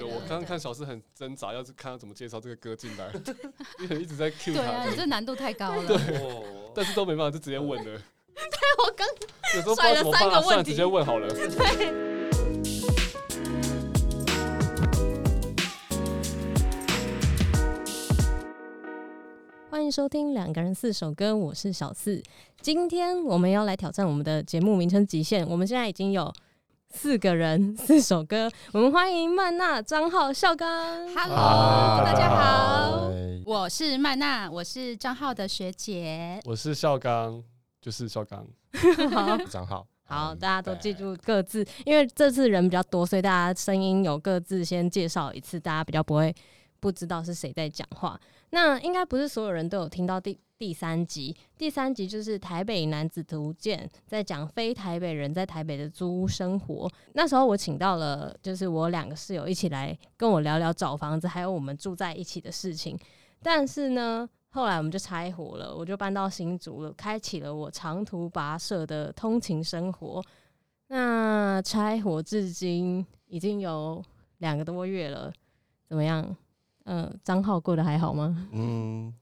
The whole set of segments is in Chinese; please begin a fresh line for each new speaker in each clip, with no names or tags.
有，我刚刚看小四很挣扎，要是看他怎么介绍这个歌进来，因为一直在 cue 他。
对啊，你这难度太高了。
对，但是都没办法，就直接问了。对，
我刚
有时候甩了三个问题，直接问好了。
对。欢迎收听两个人四首歌，我是小四。今天我们要来挑战我们的节目名称极限，我们现在已经有。四个人四首歌，我们欢迎曼娜、张浩、孝刚。Hello，大家好，我是曼娜，我是张浩的学姐，
我是孝刚，就是孝刚。
好，
张浩。
好，大家都记住各自，因为这次人比较多，所以大家声音有各自先介绍一次，大家比较不会不知道是谁在讲话。那应该不是所有人都有听到第。第三集，第三集就是《台北男子图鉴》，在讲非台北人在台北的租屋生活。那时候我请到了，就是我两个室友一起来跟我聊聊找房子，还有我们住在一起的事情。但是呢，后来我们就拆伙了，我就搬到新竹了，开启了我长途跋涉的通勤生活。那拆伙至今已经有两个多月了，怎么样？嗯、张浩过得还好吗？
嗯。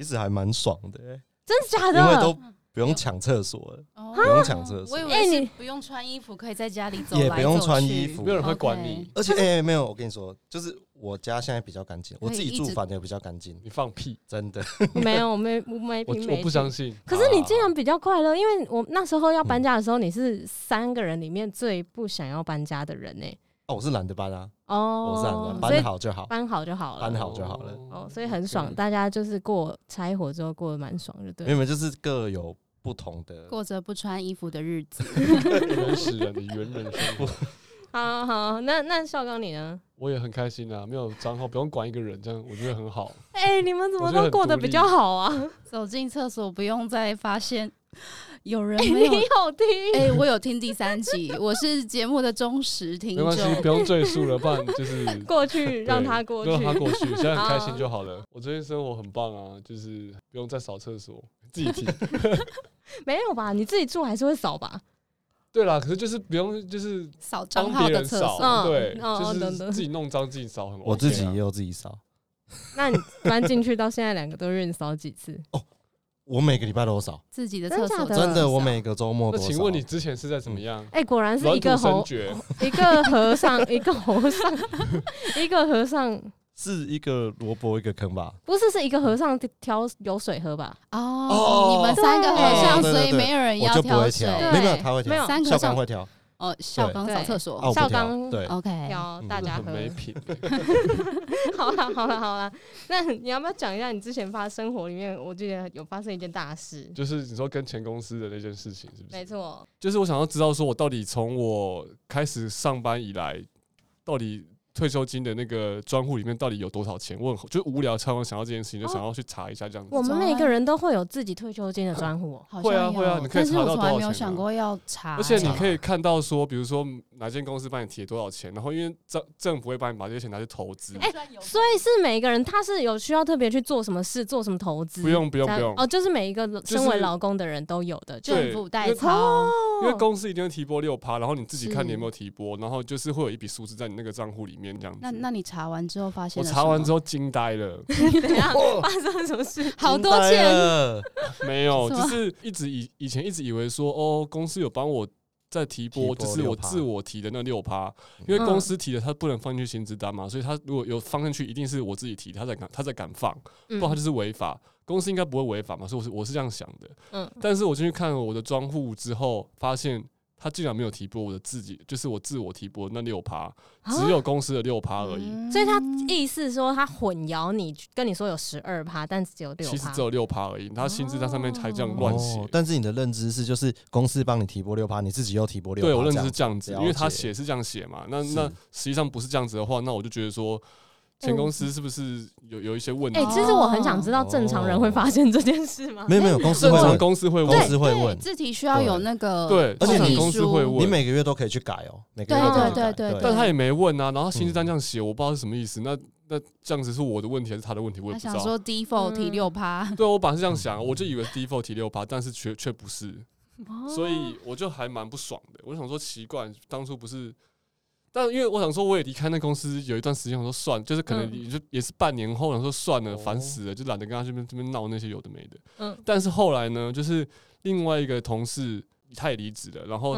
其实还蛮爽的，欸，
真的假的？
因为都不用抢厕所了，哦，不用抢厕所。
我以为你不用穿衣服，可以在家里走来走去，
也不用穿衣服，
没有人会管你。
而且，哎，欸，没有，我跟你说，就是我家现在比较干净，我自己住反正也比较干净。
你放屁，
真的
没有，没没
我我不相信。
可是你竟然比较快乐，因为我那时候要搬家的时候，你是三个人里面最不想要搬家的人呢，欸。
哦，我是懒得搬啊。
哦，
我是懒得搬好就好，
搬好就好了，
搬好就好了。
哦，所以很爽，大家就是过拆伙之后过得蛮爽，就对。
因为就是各有不同的，
过着不穿衣服的日子，
原始人的原人生活。
好好，那那孝刚你呢？
我也很开心啊，没有账号，不用管一个人，这样我觉得很好。
哎、欸，你们怎么都过得比较好啊？
走进厕所不用再发现。有人没有，
欸、有听？
哎、欸，我有听第三集，我是节目的忠实听众。
没关系，不用赘述了，不然就是
过去，让他过去，
让他过去，现在很开心就好了。我最近生活很棒啊，就是不用再扫厕所，自己听。
没有吧？你自己住还是会扫吧？
对啦，可是就是不用，就是
扫张浩的厕所，
对，就是自己弄脏自己扫，很 OK 啊。
我自己也有自己扫。
那你搬进去到现在两个多月，你扫几次？哦。
我每个礼拜都扫
自己的厕所，
真的，我每个周末都
请问你之前是在怎么样？
哎、欸，果然是一个和 一个和尚，一个和尚，一个和尚
是一个萝卜一个坑吧？
不是，是一个和尚挑有水喝吧？
哦，哦你们三个和尚，所以没有人要挑水，
没有他会挑，
三个
和尚会挑。
哦，校刚扫厕所，
校刚
对
，OK，
挑大家喝。
没品。
好了好了好了，那你要不要讲一下你之前发生活里面，我记得有发生一件大事，
就是你说跟前公司的那件事情，是不是？
没错，
就是我想要知道，说我到底从我开始上班以来，到底。退休金的那个专户里面到底有多少钱？我就无聊，超常想到这件事情，就想要去查一下这样子。
我们每个人都会有自己退休金的专户，
会啊会啊，你可以查到多少钱。但是我从来没有
想过要查，
而且你可以看到说，比如说哪间公司帮你提了多少钱，然后因为政政府会帮你把这些钱拿去投资。
哎，所以是每一个人他是有需要特别去做什么事，做什么投资？
不用不用不用
哦，就是每一个身为劳工的人都有的政府代操。
因为公司一定会提拨六趴，然后你自己看你有没有提拨，然后就是会有一笔数字在你那个账户里面这样子。
那那你。查完之后发现，
我查完之后惊呆了。
怎样？发生了什么事？好多
钱？
没有，就是一直以以前一直以为说，哦，公司有帮我在提拨，就是我自我提的那六趴，因为公司提的他不能放进去薪资单嘛，所以他如果有放进去，一定是我自己提，他在敢他在敢放，不然他就是违法。公司应该不会违法嘛，所以我是我是这样想的。嗯，但是我进去看了我的专户之后，发现。他竟然没有提拨我的自己，就是我自我提拨那六趴，只有公司的六趴而已。
所以他意思说他混淆你，跟你说有十二趴，但只有六趴。
其实只有六趴而已。他薪资单上面才这样乱写。
但是你的认知是，就是公司帮你提拨六趴，你自己又提拨六趴。
对，我认知是这样子，因为他写是这样写嘛。那那实际上不是这样子的话，那我就觉得说。前公司是不是有有一些问题？
哎，其实我很想知道，正常人会发现这件事吗？
没有没有，公司会问，
公司会问，
公司会问，
字体需要有那个
对，而且你公司会问，
你每个月都可以去改哦。每个月都可以改，对，
但他也没问啊。然后薪资单这样写，我不知道是什么意思。那那这样子是我的问题还是他的问题？我也不知道。
想说 default 提六趴，
对，我本来是这样想，我就以为 default 提六趴，但是却却不是，所以我就还蛮不爽的。我想说奇怪，当初不是。但因为我想说，我也离开那公司有一段时间，我说算，就是可能也就也是半年后，我说算了，烦死了，就懒得跟他这边这边闹那些有的没的。嗯，但是后来呢，就是另外一个同事他也离职了，然后。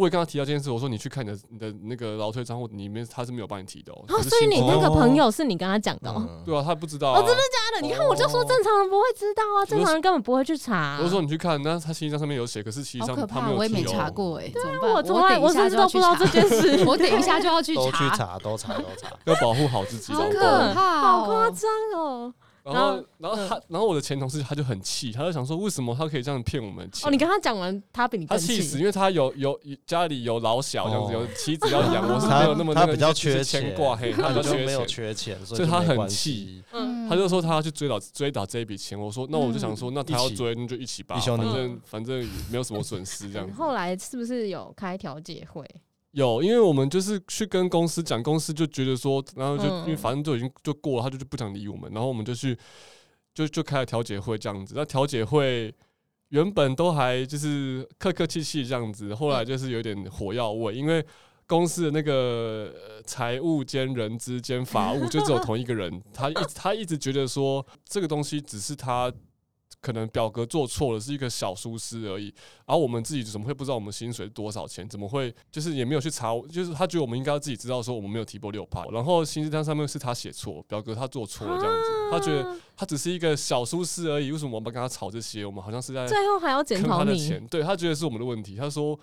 我也跟他提到这件事，我说你去看你的你的那个劳退账户里面，他是没有帮你提的哦。
所以你那个朋友是你跟他讲的哦？
对啊，他不知道。哦，
真的假的？你看，我就说正常人不会知道啊，正常人根本不会去查。
我说你去看，那他信息上上面有写，可是其实上他没有。
我也没查过哎，
对啊，我从来我甚至都不知道这件事。
我等一下 就要去查，
都去查，都查，都查，
要保护好自己。
好可怕，好夸张哦。
然后，然后他，然后我的前同事他就很气，他就想说，为什么他可以这样骗我们钱？
哦，你跟他讲完，他比你更
气死，因为他有有家里有老小这样子，有妻子要养，我是没有那么
他比较缺
牵挂，嘿，他比较
没有缺钱，
所以他很气，他就说他要去追讨追讨这一笔钱。我说，那我就想说，那他要追，那就一起吧，反正反正没有什么损失这样。
后来是不是有开调解会？
有，因为我们就是去跟公司讲，公司就觉得说，然后就因为反正就已经就过了，他就就不想理我们，然后我们就去就就开了调解会这样子。那调解会原本都还就是客客气气这样子，后来就是有点火药味，因为公司的那个财务兼人资兼法务就只有同一个人，他一他一直觉得说这个东西只是他。可能表格做错了，是一个小疏失而已。然后我们自己怎么会不知道我们薪水多少钱？怎么会就是也没有去查？就是他觉得我们应该要自己知道，说我们没有提拨六趴。然后薪资单上面是他写错，表格他做错了这样子。他觉得他只是一个小疏失而已。为什么我们要跟他吵这些？我们好像是在
最后还要检讨他的钱。
对，他觉得是我们的问题。他说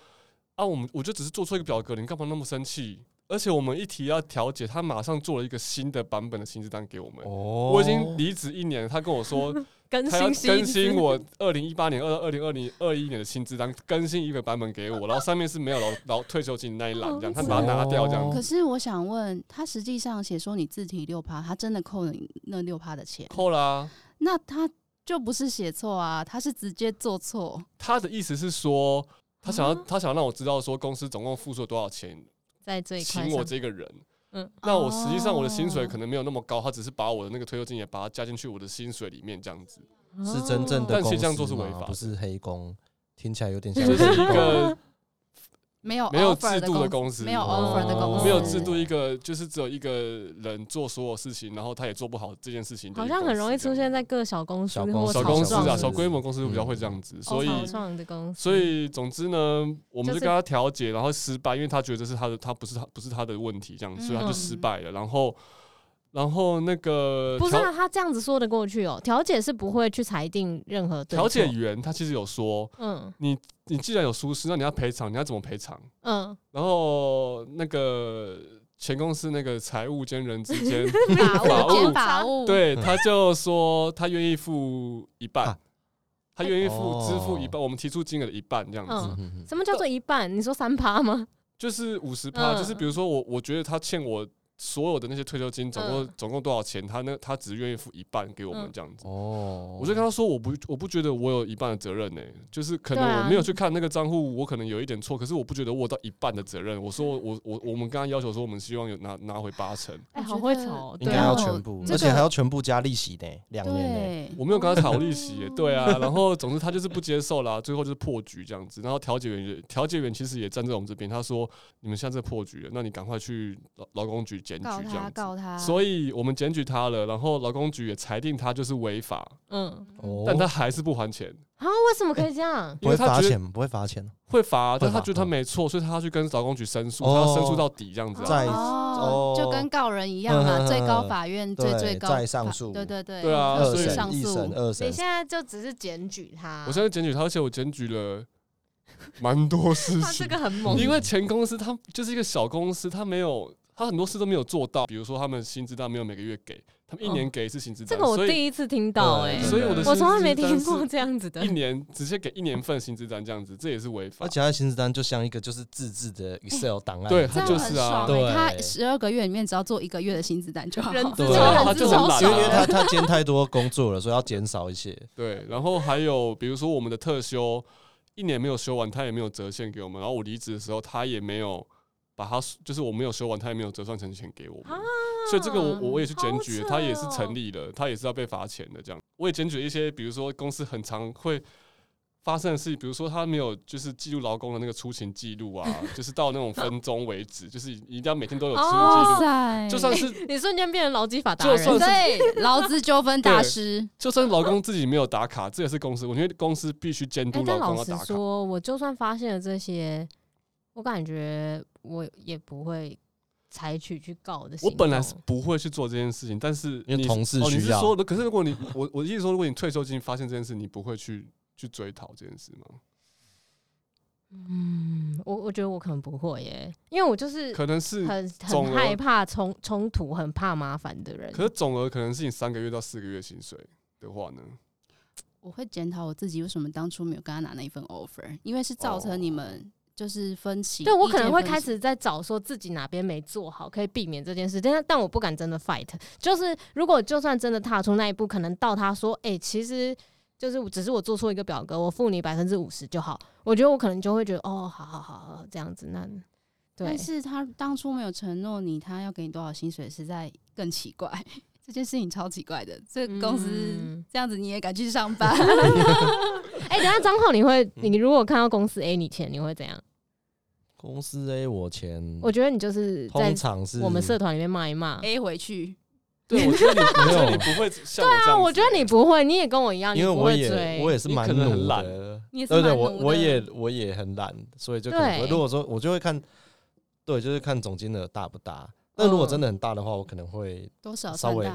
啊，我们我就只是做错一个表格，你干嘛那么生气？而且我们一提要调解，他马上做了一个新的版本的薪资单给我们。我已经离职一年，他跟我说。他要更新我二零一八年、二二零二零二一年的薪资单，更新一个版本给我，然后上面是没有老老退休金那一栏，这样他把它拿掉，这样。
可是我想问，他实际上写说你自提六趴，他真的扣了你那六趴的钱？
扣了啊。
那他就不是写错啊，他是直接做错。
他的意思是说，他想要他想要让我知道说公司总共付出了多少钱，
在这
一请我这个人。嗯，那我实际上我的薪水可能没有那么高，他只是把我的那个退休金也把它加进去我的薪水里面这样子，
是真正的，
但其实这样做是违法，
不是黑工，听起来有点像
是一个。
没有
没有制度的公司，
没有 offer 的公司，
没有制度，一个就是只有一个人做所有事情，然后他也做不好这件事情。
好像很容易出现在各小公司、
小公司啊，小规模公司比较会这样子。所以，所以总之呢，我们就跟他调解，然后失败，因为他觉得这是他的，他不是他不是他的问题，这样，所以他就失败了。然后。然后那个
不是啊，他这样子说得过去哦。调解是不会去裁定任何。
调解员他其实有说，嗯，你你既然有疏失，那你要赔偿，你要怎么赔偿？嗯，然后那个前公司那个财务兼人资兼 法务
法务，
对，他就说他愿意付一半，他愿意付支付一半，我们提出金额的一半这样子。
什么叫做一半？你说三趴吗？
就是五十趴，就是比如说我我觉得他欠我。所有的那些退休金总共总共多少钱？他那他只愿意付一半给我们这样子。哦，我就跟他说，我不我不觉得我有一半的责任呢，就是可能我没有去看那个账户，我可能有一点错，可是我不觉得我有到一半的责任。我说我我我们刚刚要求说，我们希望有拿拿回八成。
哎，好会吵，
应该要全部，而且还要全部加利息的，两年呢。
我没有跟他讨利息，对啊。然后总之他就是不接受啦，最后就是破局这样子。然后调解员调解员其实也站在我们这边，他说你们现在破局了，那你赶快去劳劳工局。检举这样子，
告他，
所以我们检举他了，然后劳工局也裁定他就是违法，嗯，但他还是不还钱。
啊？为什么可以这样？
因为他罚钱，不会罚钱，
会罚，但他觉得他没错，所以他要去跟劳工局申诉，他要申诉到底这样子，
哦，就跟告人一样嘛，最高法院最最高
再上诉，
对对对，
对啊，
二审、一审、二审，
你现在就只是检举他，
我现在检举他，而且我检举了蛮多事情，他
这个很猛，
因为前公司他就是一个小公司，他没有。他很多事都没有做到，比如说他们薪资单没有每个月给，他们一年给一次薪资单。
这个我第一次听到哎，
所以我的
我从来没听过这样子的。
一年直接给一年份薪资单这样子，这也是违法。
而且他薪资单就像一个就是自制的 Excel 档案，
对，他就是啊，
对，他十二个月里面只要做一个月的薪资单就好。
人对，他就很懒，
因为他他兼太多工作了，所以要减少一些。
对，然后还有比如说我们的特休一年没有休完，他也没有折现给我们。然后我离职的时候，他也没有。把他就是我没有修完，他也没有折算成钱给我们，所以这个我我也去检举，他也是成立了，他也是要被罚钱的。这样我也检举一些，比如说公司很常会发生的事情，比如说他没有就是记录劳工的那个出勤记录啊，就是到那种分钟为止，就是一定要每天都有出勤记录。
塞
就算是
你瞬间变成劳基法达人，
就算是
对劳资纠纷大师，
就算劳工自己没有打卡，这也是公司，我觉得公司必须监督劳工要打卡。
实说，我就算发现了这些，我感觉我也不会采取去告的。
我本来是不会去做这件事情，但是
因为
你
同事
哦，你
需要
是说的，可是如果你我我意思说，如果你退休金发现这件事，你不会去去追讨这件事吗？
嗯，我我觉得我可能不会耶，因为我就是
可能是
很很害怕冲冲突、很怕麻烦的人。
可是总额可能是你三个月到四个月薪水的话呢？
我会检讨我自己为什么当初没有跟他拿那一份 offer，因为是造成你们就是分歧。
对我可能
会
开始在找说自己哪边没做好，可以避免这件事。但但我不敢真的 fight，就是如果就算真的踏出那一步，可能到他说，哎、欸，其实就是只是我做错一个表格，我付你百分之五十就好。我觉得我可能就会觉得，哦，好好好好，这样子。那对，
但是他当初没有承诺你，他要给你多少薪水，实在更奇怪。这件事情超奇怪的，这个、公司这样子你也敢去上班？
哎、欸，等下张浩，你会你如果看到公司 A 你钱，你会怎样？
公司 A 我钱，
我觉得你就是在
通常是
我们社团里面骂一骂
A 回去。
对，我觉得你，不会像
对啊，
我这样子
我觉得你不会，你也跟我一样，
因
为
我也。我也是蛮
懒
的，
你对对，
我我也我也很懒，所以就可能如果说我就会看，对，就是看总金额大不大。那如果真的很大的话，我可能会
多少
稍微？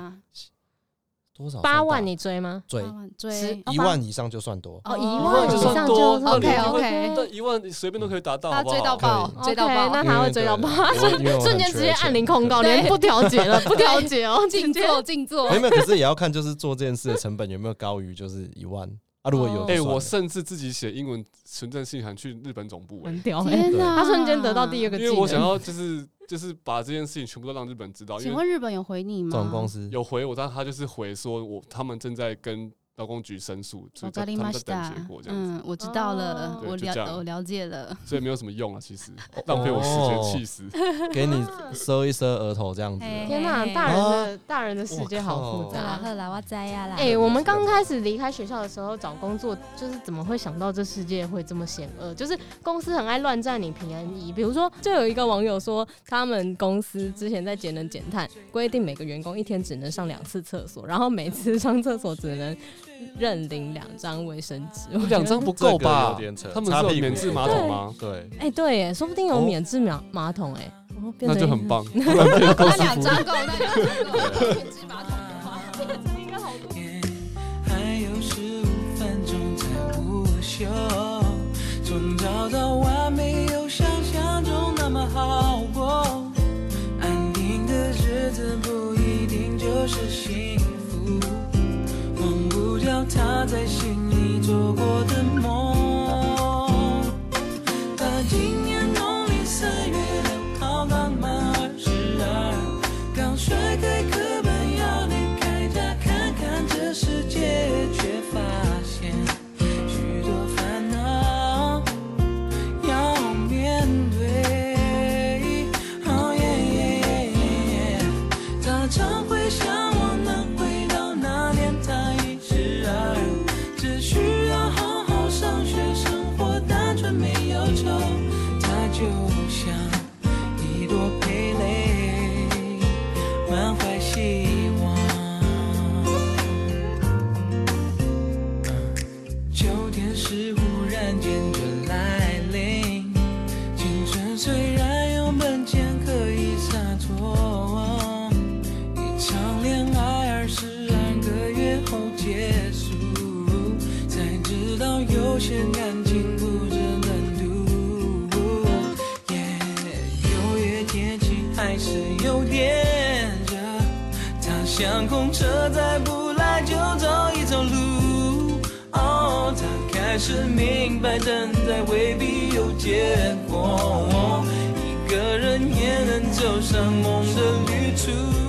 多少
八万你追吗？
追
追
十
一万以上就算多。
哦，一
哦
万以上就
多
OK OK，
那一万你随便都可以达到，
他？追到爆，追到爆
那他会追到爆，
因为 因为我很
瞬间直接按零控告，
对
连不调解了，不调解哦，
静坐静坐
没。有，可是也要看就是做这件事的成本有没有高于就是一万啊。如果有，
哎、我甚至自己写英文存证信函去日本总部、欸，
很屌欸。
天哪！
他瞬间得到第二个
因为我想要就是就是把这件事情全部都让日本知道。请
问日本有回你吗？
总公司
有回我，但他就是回说我他们正在跟劳工局申诉，他们在等结果这样子，
嗯，我知道了，
哦
我了我了解了。
所以没有什么用啊，其实浪费我时间，气死。
给你遮一遮额头这样子。
天哪，大人的大人的世界好复
我
杂。
好啦，我知呀啦。
哎，我们刚开始离开学校的时候找工作，就是怎么会想到这世界会这么险恶？就是公司很爱乱占你平安衣，比如说，就有一个网友说，他们公司之前在节能减碳，规定每个员工一天只能上两次厕所，然后每次上厕所只能认领两张卫生纸，
两张不够吧他们是有免治马桶吗？
对，
哎、对，耶，说不定有免治马马桶，哎、哦，
那就很棒。
那。两张够，那两张够。免治马桶的话，
应该好多。
还有十五分钟才午休，从早到晚没有想象中那么好过。安定的日子不一定就是幸他在心里做过的梦。他今年农历三月六号刚满二十二，刚甩开课本要离开家看看这世界，却发现许多烦恼要面对。Oh yeah yeah yeah yeah，他常会向像空车，再不来就走一走路。哦，他开始明白，等待未必有结果，一个人也能走上梦的旅途。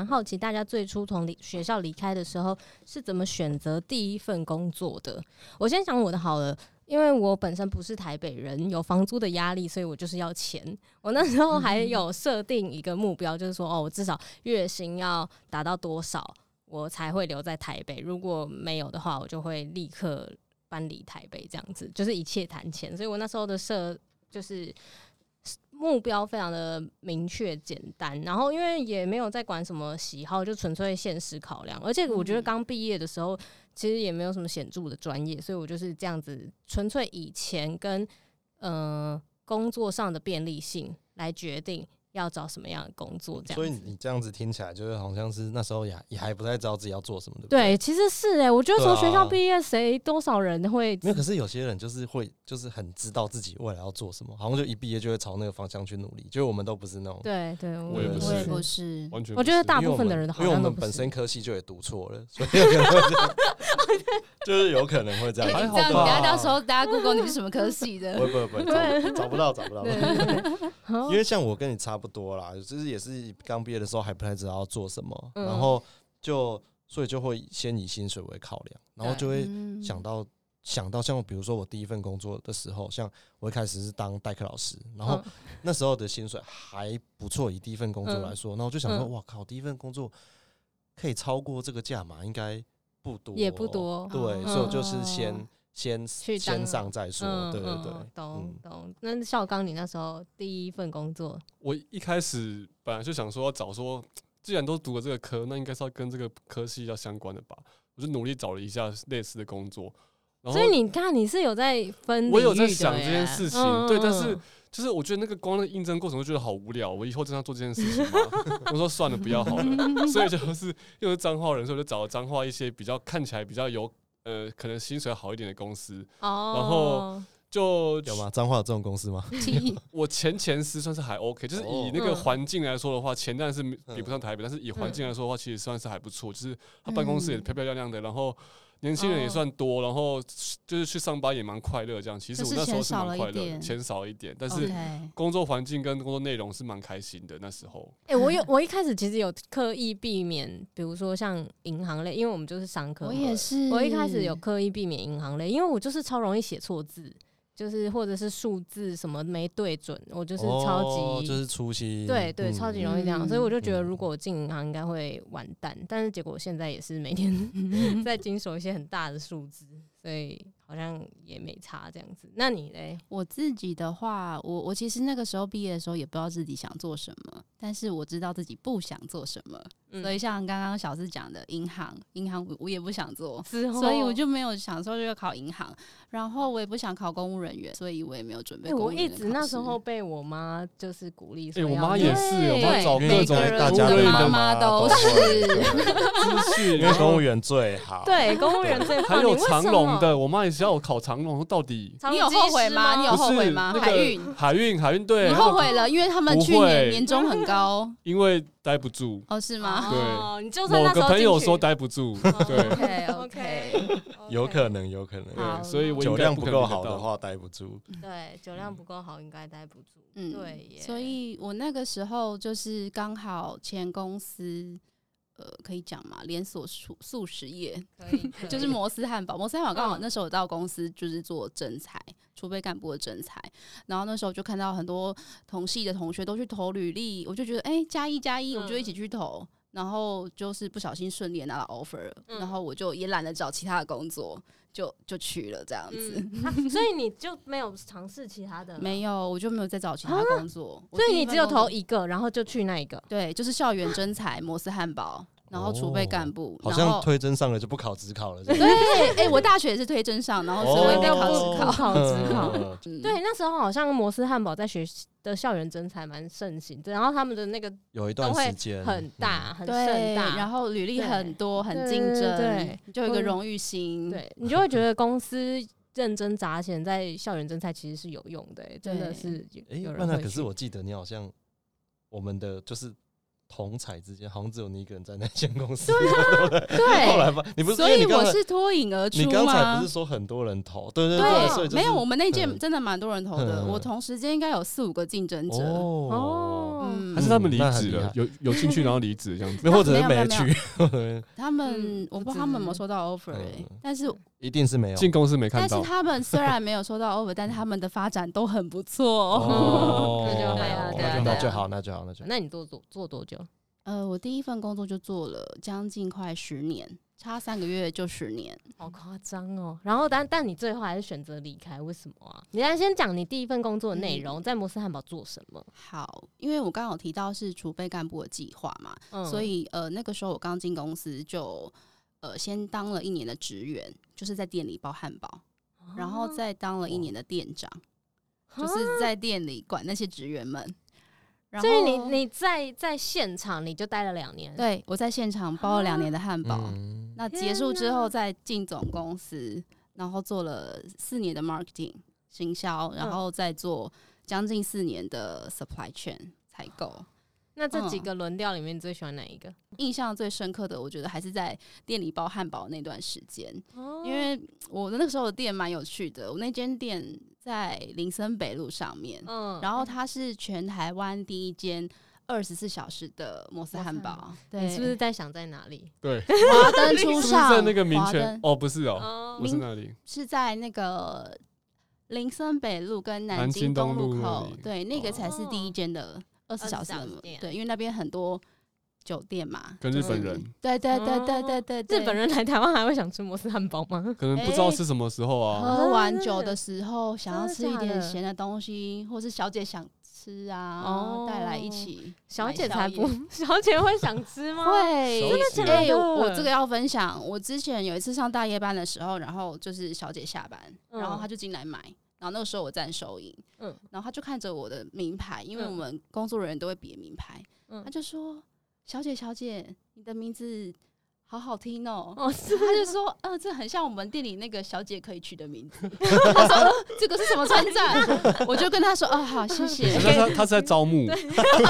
蛮
好奇，大家最初从离学校离开的时候是怎么选择第一份工作的？我先讲我的好了，因为我本身不是台北人，有房租的压力，所以我就是要钱。我那时候还有设定一个目标，就是说，哦，我至少月薪要达到多少，我才会留在台北。如果没有的话，我就会立刻。搬离台北这样子，就是一切谈钱，所以我那时候的设就是目标非常的明确简单，然后因为也没有在管什么喜好，就纯粹现实考量，而且我觉得刚毕业的时候其实也没有什么显著的专业，所以我就是这样子纯粹以前跟呃工作上的便利性来决定。要找什么样的工作？这样，
所以你这样子听起来，就是好像是那时候也也还不太知道自己要做什么的。
对，其实是哎、欸，我觉得从学校毕业，谁多少人会？
没有，可是有些人就是会，就是很知道自己未来要做什么，好像就一毕业就会朝那个方向去努力。就我们都不是那种。
对对，
我也不是，
我也不是，
完全。
我觉得大部分的人好像
因为我们本身科系就也读错了，所以 就是有可能会这样。
还好吧？等下到时候大家 Google 你是什么科系的？
不不不，找找不到，找不到。因为像我跟你差不多啦，就是。也是刚毕业的时候还不太知道要做什么，嗯、然后就所以就会先以薪水为考量，然后就会想到、嗯、想到像比如说我第一份工作的时候，像我一开始是当代课老师，然后那时候的薪水还不错，以第一份工作来说，那、嗯、我就想说，哇靠，第一份工作可以超过这个价码，应该不多，
也不多，
对，嗯、所以我就是先。先先上再说，嗯、对对对，
懂懂。那孝刚，你那时候第一份工作，
我一开始本来就想说要找说，既然都读了这个科，那应该是要跟这个科系要相关的吧。我就努力找了一下类似的工作。
所以你看，你是有在分，
我有在想这件事情，嗯、对。但是就是我觉得那个光的应征过程，我觉得好无聊。我以后真要做这件事情吗？我说算了，不要好了。所以就是又是彰化人，所以我就找了彰化一些比较看起来比较有。呃，可能薪水好一点的公司，oh. 然后就
有吗？彰化有这种公司吗？
我前前司算是还 OK，就是以那个环境来说的话，前段是比不上台北，但是以环境来说的话，其实算是还不错。就是他办公室也漂漂亮亮的，然后。年轻人也算多，然后就是去上班也蛮快乐，这样。其实我那时候是蛮快乐，钱少一点，但是工作环境跟工作内容是蛮开心的。那时候，
哎，我有 我一开始其实有刻意避免，比如说像银行类，因为我们就是商科。
我也是，
我一开始有刻意避免银行类，因为我就是超容易写错字。就是或者是数字什么没对准，我就是超级、
哦、就是粗心，
对对，超级容易这样，嗯、所以我就觉得如果我进银行应该会完蛋，嗯、但是结果现在也是每天 在经手一些很大的数字，所以。好像也没差这样子，那你嘞？
我自己的话，我我其实那个时候毕业的时候也不知道自己想做什么，但是我知道自己不想做什么，嗯、所以像刚刚小思讲的银行，银行我我也不想做，后所以我就没有想说就要考银行，然后我也不想考公务人员，所以我也没有准备。
我一直那时候被我妈就是鼓励，
哎，我妈也是，我妈找
各种大家的妈妈都是，因为公务员最好，
对，公务员最好，
还有长荣的，我妈也是。要我考长龙，到底
你有后悔吗？你有后悔吗？海运，
海运，海运，队，
你后悔了，因为他们去年年终很高，
因为待不住。
哦，是吗？
对，
你就算
某个朋友说待不住，对，
OK，OK，
有可能，有可能，
对，所以我
酒量不够好的话待不住。
对，酒量不够好应该待不住。嗯，对，
所以我那个时候就是刚好前公司。呃，可以讲嘛？连锁素素食业，就是摩斯汉堡。摩斯汉堡刚好那时候我到公司就是做征才，储备干部的征才。然后那时候就看到很多同系的同学都去投履历，我就觉得哎，加一加一，我就一起去投。然后就是不小心顺利拿到 offer，然后我就也懒得找其他的工作。就就去了这样子，
嗯，所以你就没有尝试其他的？
没有，我就没有再找其他工作。
所以你只有投一个，然后就去那一个。
对，就是校园真才摩斯汉堡。然后储备干部，
好像推甄上了就不考职考了。
对，哎，我大学也是推甄上，然后所以我也没考职考，
考职考。对，那时候好像摩斯汉堡在学的校园征才蛮盛行，然后他们的那个
有一段时间
很大很盛大，
然后履历很多，很竞争，对，就有一个荣誉心，
对 你就会觉得公司认真砸钱在校园征才其实是有用的，真的是。
哎，那可是我记得你好像我们的就是。同彩之间好像只有你一个人在那间公司，
对啊，对。
后来吧，你不是
所以我是脱颖而出吗？
你刚才不是说很多人投？对对对，
没有，我们那届真的蛮多人投的。我同时间应该有四五个竞争者哦，
还是他们离职了？有有兴趣然后离职这样子，
或者是没去？
他们我不知道他们有没有收到 offer，但是
一定是没有
进公司没看到。
但是他们虽然没有收到 offer，但是他们的发展都很不错。
哦，那就好，那就好，那就好，那就。
那你做做做多久？
呃，我第一份工作就做了将近快十年，差三个月就十年，
好夸张哦。然后但但你最后还是选择离开，为什么啊？你来先讲你第一份工作的内容，嗯、在摩斯汉堡做什么？
好，因为我刚刚有提到是储备干部的计划嘛，嗯、所以呃那个时候我刚进公司就呃先当了一年的职员，就是在店里包汉堡，啊、然后再当了一年的店长，啊、就是在店里管那些职员们。
所以你你在在现场你就待了两年，
对，我在现场包了两年的汉堡，啊、那结束之后再进总公司，然后做了四年的 marketing 行销，然后再做将近四年的 supply chain 采购。
那这几个轮调里面，你最喜欢哪一个？
嗯、印象最深刻的，我觉得还是在店里包汉堡那段时间，哦、因为我的那个时候的店蛮有趣的，我那间店。在林森北路上面，嗯，然后它是全台湾第一间二十四小时的摩斯汉堡。对，
你是不是在想在哪里？
对，
华灯初上，
在那个民权哦，不是哦，不是那里，
是在那个林森北路跟南京东路口，对，那个才是第一间的二十四小时的店。对，因为那边很多。酒店嘛，
跟日本人，
对对对对对对，
日本人来台湾还会想吃摩斯汉堡吗？
可能不知道是什么时候啊。
喝完酒的时候，想要吃一点咸的东西，或是小姐想吃啊，哦，带来一起。
小姐才不，小姐会想吃吗？
会，
真的假的？
我这个要分享，我之前有一次上大夜班的时候，然后就是小姐下班，然后她就进来买，然后那个时候我站收银，嗯，然后她就看着我的名牌，因为我们工作人员都会别名牌，嗯，她就说。小姐，小姐，你的名字好好听哦。哦，是，他就说，呃，这很像我们店里那个小姐可以取的名字。他说，呃，这个是什么称赞？我就跟他说，哦，好，谢谢。
他他是在招募。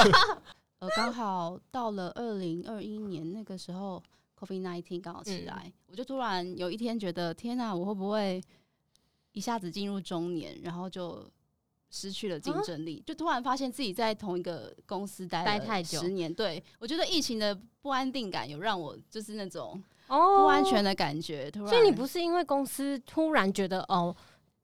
呃，刚好到了二零二一年那个时候，COVID-19 刚好起来，嗯，我就突然有一天觉得，天哪，我会不会一下子进入中年，然后就。失去了竞争力，就突然发现自己在同一个公司待待太久，十年。对，我觉得疫情的不安定感有让我就是那种不安全的感觉。突然，
所以你不是因为公司突然觉得哦，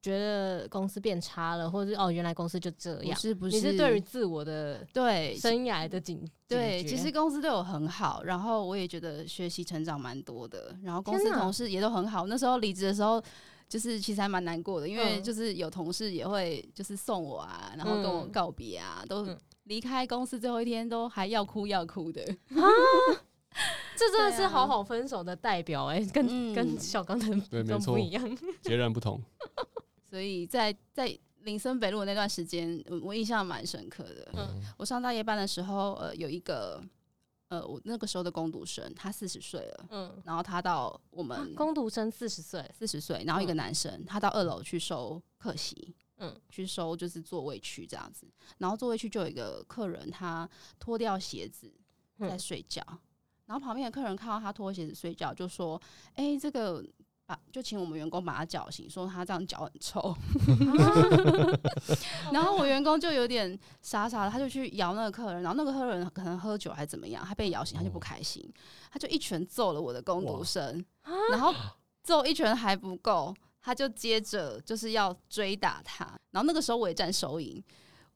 觉得公司变差了，或者是哦，原来公司就这样？
是不是？
你是对于自我的对生涯的警
对，其实公司对我很好，然后我也觉得学习成长蛮多的，然后公司同事也都很好。那时候离职的时候。就是其实还蛮难过的，因为就是有同事也会就是送我啊，然后跟我告别啊，嗯、都离开公司最后一天都还要哭要哭的啊！
这真的是好好分手的代表哎、欸，跟、嗯、跟小刚的都不一样，
截然不同。
所以在在林森北路那段时间，我印象蛮深刻的。嗯，我上大夜班的时候，呃，有一个。呃，我那个时候的工读生，他四十岁了，嗯，然后他到我们、啊、
工读生四十岁，
四十岁，然后一个男生，嗯、他到二楼去收客席，嗯，去收就是座位区这样子，然后座位区就有一个客人，他脱掉鞋子在睡觉，嗯、然后旁边的客人看到他脱鞋子睡觉，就说：“哎、欸，这个。”啊，就请我们员工把他叫醒，说他这样脚很臭。然后我员工就有点傻傻的，他就去摇那个客人，然后那个客人可能喝酒还怎么样，他被摇醒，他就不开心，他就一拳揍了我的工读生，然后揍一拳还不够，他就接着就是要追打他，然后那个时候我也占收银，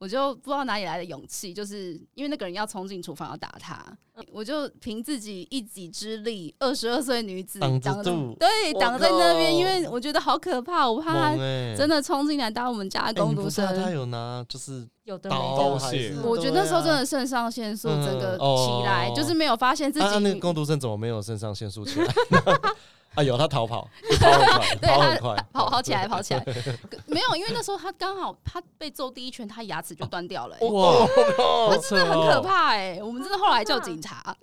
我就不知道哪里来的勇气，就是因为那个人要冲进厨房要打他，我就凭自己一己之力，二十二岁女子挡
挡住，
对，挡在那边，因为我觉得好可怕，我怕他真的冲进来打我们家的工读生。
他有拿就是
有的
刀械，
我觉得那时候真的肾上腺素整个起来，就是没有发现自己。
那个工读生怎么没有肾上腺素起来？啊，有他逃跑，跑很快，跑很快，
跑跑起来，跑起来，没有，因为那时候他刚好他被揍第一拳，他牙齿就断掉了，哇，他真的很可怕哎，我们真的后来叫警察，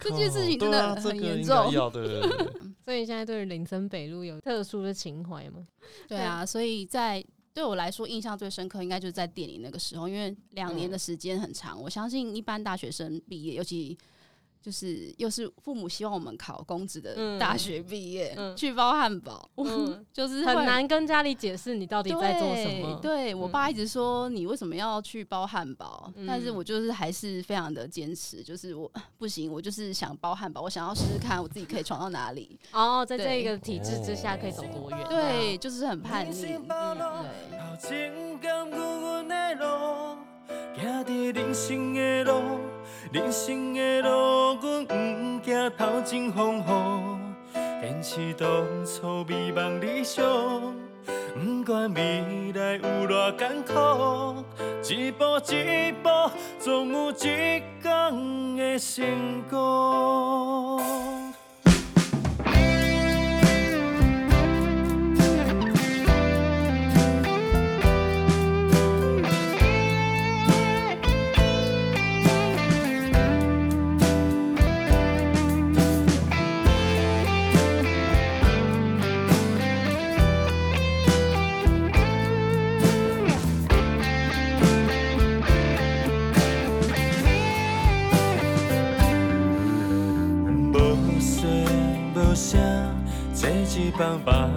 这件事情真的很严重，
对，
所以现在对林森北路有特殊的情怀吗？
对啊，所以在对我来说印象最深刻，应该就是在店里那个时候，因为两年的时间很长，我相信一般大学生毕业，尤其。就是又是父母希望我们考公职的大学毕业，嗯、去包汉堡，嗯、就是
很难跟家里解释你到底在做什么。
对，对我爸一直说你为什么要去包汉堡，嗯、但是我就是还是非常的坚持，就是我不行，我就是想包汉堡，我想要试试看我自己可以闯到哪里。
哦，在这个体制之下可以走多远？
对，就是很叛逆。对。人生的路，人生的路阮不惊头前风雨，坚持当初美梦理想。不管未来有偌艰苦，一步一步，总有一天的成功。放北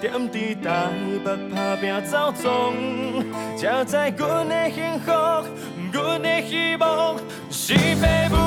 踮伫台北打拼走总，才知阮的幸福，阮的希望是爸母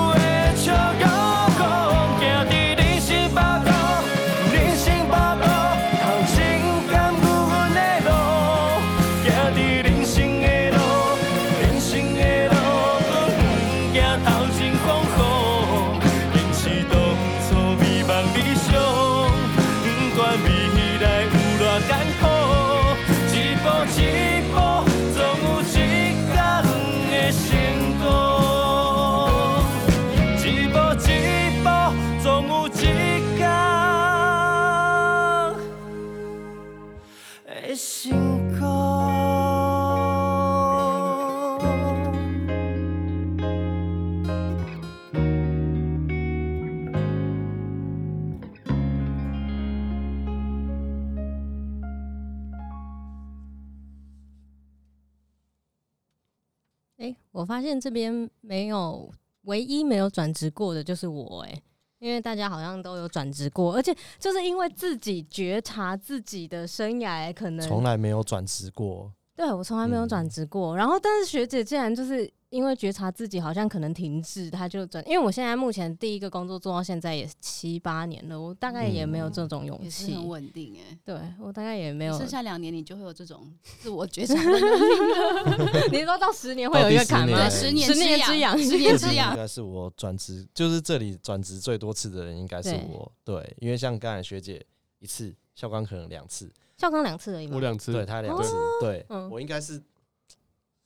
发现这边没有，唯一没有转职过的就是我哎、欸，因为大家好像都有转职过，而且就是因为自己觉察自己的生涯可能
从来没有转职过，
对，我从来没有转职过，嗯、然后但是学姐竟然就是。因为觉察自己好像可能停滞，他就转。因为我现在目前第一个工作做到现在也七八年了，我大概也没有这种勇气。
很稳定哎，
对我大概也没有。
剩下两年你就会有这种自我觉察的能力。
你说到十年会有一个坎吗？十年十年之痒，十年之痒。
应该是我转职，就是这里转职最多次的人应该是我。对，因为像刚才学姐一次，校刚可能两次，
校刚两次而已嘛。
我两次，
对他两次，对我应该是。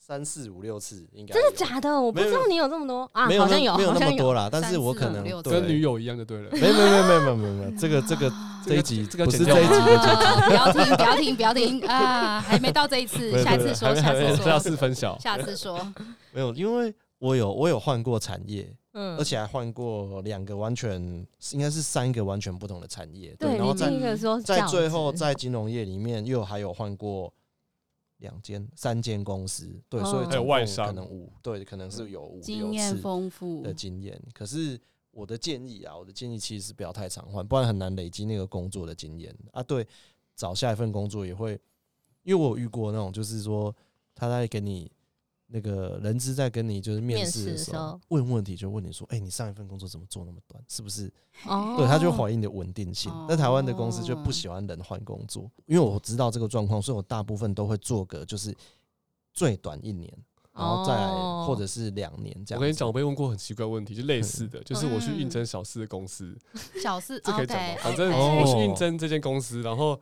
三四五六次应该
真的假的？我不知道你有这么多啊，好像有，
没有那么多啦。但是我可能
跟女友一样就对了。
没有没有没有没有没有没有，这个这个这一集这个不是这一集的主题，
不要听不要听不要听啊！还没到这一次，下次说下次说，
下次分享，
下次说。
没有，因为我有我有换过产业，嗯，而且还换过两个完全应该是三个完全不同的产业。
对，然后在
在最后在金融业里面又还有换过。两间、三间公司，对，所以还有外商，可能五，对，可能是有五经验丰富的经验。可是我的建议啊，我的建议其实是不要太常换，不然很难累积那个工作的经验啊。对，找下一份工作也会，因为我有遇过那种，就是说他在给你。那个人资在跟你就是面试的时候问问题，就问你说：“哎，你上一份工作怎么做那么短？是不是？”对，他就怀疑你的稳定性。那台湾的公司就不喜欢人换工作，因为我知道这个状况，所以我大部分都会做个就是最短一年，然后再来或者是两年这样。
我跟你讲，我被问过很奇怪问题，就类似 的，就是我去应征小四的公司，
小四
这可以讲吗？反正我去应征这间公司，然后。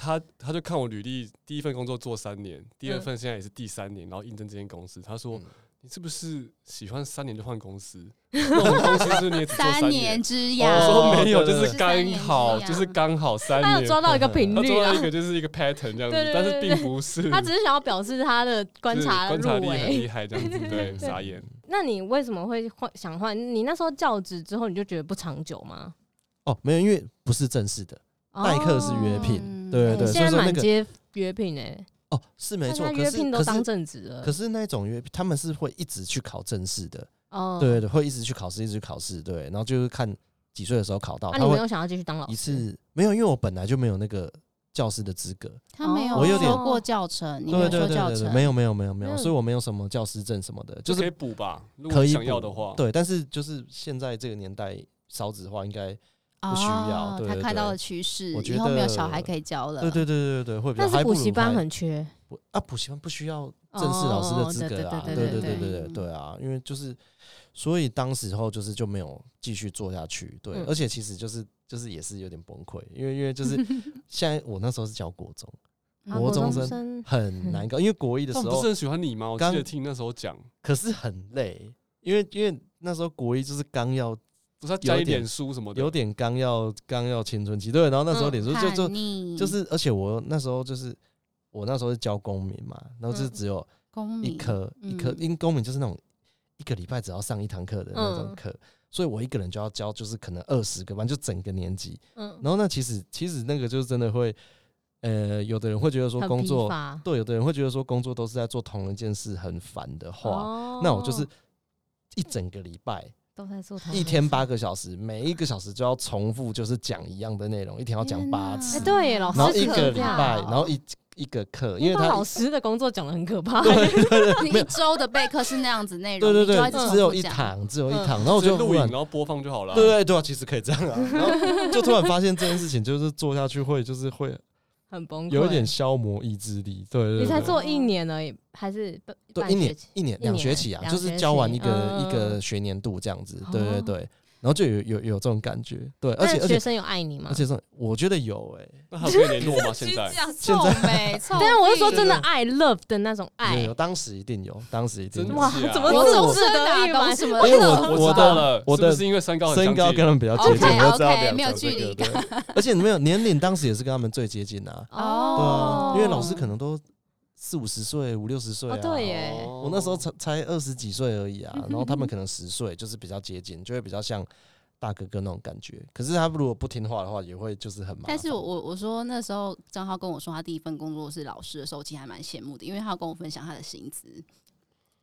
他他就看我履历，第一份工作做三年，第二份现在也是第三年，然后应征这间公司。他说：“嗯、你是不是喜欢三年就换公司？那种公司是你也只做三年，三年之痒。”我说：“没有，就是刚好，就是刚好三年。”他有
抓到一个 频率，
抓到一个就是一个 pattern 这样子，但是并不是。
他只是想要表示他的观察
观察力很厉害这样子，对，傻眼。
那你为什么会换想换？你那时候教职之后，你就觉得不长久吗？
哦，没有，因为不是正式的。代课是约聘，对对对，
现在满街约聘哎，
哦是没错，
约聘都当正职了。
可是那种约聘，他们是会一直去考正式的，哦，对对，会一直去考试，一直去考试，对，然后就是看几岁的时候考到。
那你没有想要继续当老师？
一次没有，因为我本来就没有那个教师的资格。
他没有，我有点过教程，你没有说教程，
没有没有没有没有，所以我没有什么教师证什么的，就是
可以补吧，可以想要的话，
对，但是就是现在这个年代少子化应该。不需要，他
看到了趋势，以后没有小孩可以教了。
对对对对对，会比较。
但是补习班很缺。
啊，补习班不需要正式老师的资格啊！对对对对对对啊！因为就是，所以当时候就是就没有继续做下去。对，而且其实就是就是也是有点崩溃，因为因为就是 现在我那时候是教国中，国中生很 难搞，因为国一的时候
不是很喜欢你吗？我记得听那时候讲，
可是很累，因为因为那时候国一就是刚要。
不是加一点书什么的，
有点刚要刚要青春期，对，然后那时候脸书就就就是，而且我那时候就是我那时候是教公民嘛，然后就是只有一科一科，因为公民就是那种一个礼拜只要上一堂课的那种课，所以我一个人就要教，就是可能二十个班，就整个年级，嗯，然后那其实其实那个就是真的会，呃，有的人会觉得说工作对，有的人会觉得说工作都是在做同一件事，很烦的话，那我就是一整个礼拜。
都在做同
一天八个小时，每一个小时就要重复，就是讲一样的内容，一天要讲八次。
哎，对，老师，
然后一个礼拜，然后一一个课，因为他
老师的工作讲的很可怕。
对对对，
你一周的备课是那样子内容，
对对对，只有一堂，只有一堂，然后我就
录影，然后播放就好了。
对对对，其实可以这样啊。然后就突然发现这件事情，就是做下去会，就是会。
很崩溃，
有一点消磨意志力。对，对，对，
你才做一年而已，还是
对一年一年两学期啊，就是教完一个一个学年度这样子。对对对。然后就有有有这种感觉，对，而且
学生有爱你吗？
而且说，我觉得有哎，
那还可以联络吗？现在
现在，
对啊，我是说真的爱，love 的那种爱。
有，当时一定有，当时一定有。
哇，怎么总是得意吗？什么？
因为我
我知道了，我的是因为身高
身高跟他们比较接近，
我知道没有距离感，
而且没有年龄，当时也是跟他们最接近的。哦，对啊，因为老师可能都。四五十岁，五六十岁啊！
对耶，
我那时候才才二十几岁而已啊，然后他们 可能十岁，就是比较接近，就会比较像大哥哥那种感觉。可是他如果不听话的话，也会就是很麻烦。
但是我我我说那时候张浩跟我说他第一份工作是老师的时候，其实还蛮羡慕的，因为他要跟我分享他的薪资。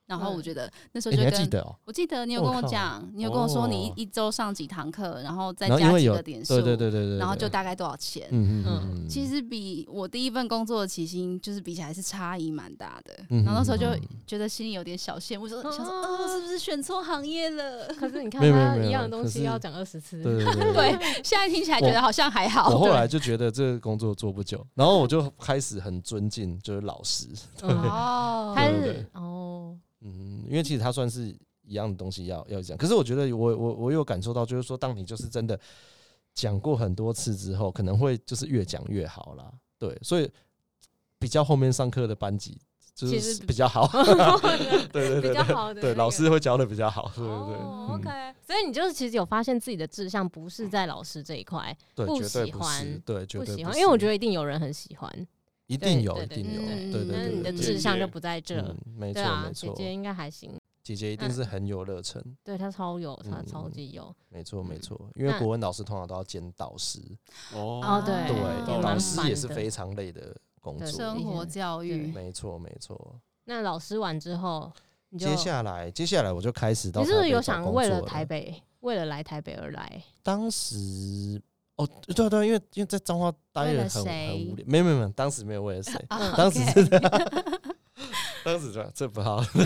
然后我觉得那时候就跟我记得你有跟我讲，你有跟我说你一一周上几堂课，然后再加几个点数，
对对对对，
然后就大概多少钱？嗯嗯，其实比我第一份工作的起薪就是比起来是差异蛮大的。然后那时候就觉得心里有点小羡慕，说想说哦，是不是选错行业了？
可是你看他一样的东西要讲二十次，
对对，
现在听起来觉得好像还好。
我后来就觉得这个工作做不久，然后我就开始很尊敬就是老师。
哦，开始哦。
嗯，因为其实它算是一样的东西要，要要讲。可是我觉得我我我有感受到，就是说，当你就是真的讲过很多次之后，可能会就是越讲越好啦。对，所以比较后面上课的班级就是 比较好，对对对，比较好的，对老师会教的比较好，对对对。
OK，所以你就是其实有发现自己的志向不是在老师这一块，
对，
不喜
欢，对不喜欢，
因为我觉得一定有人很喜欢。
一定有，一定有，对对对，
你的志向就不在这，
没错没错。
姐姐应该还行，
姐姐一定是很有热忱，
对她超有，她超级有，
没错没错。因为国文老师通常都要兼导师，
哦对
对，老师也是非常累的工作，
生活教育，
没错没错。
那老师完之后，
接下来接下来我就开始到，
你是不是有想为了台北，为了来台北而来？
当时。哦，对啊对啊，因为因为在彰化待了很很无聊，没有没有没有，当时没有为了谁，当时是。当时这这不好，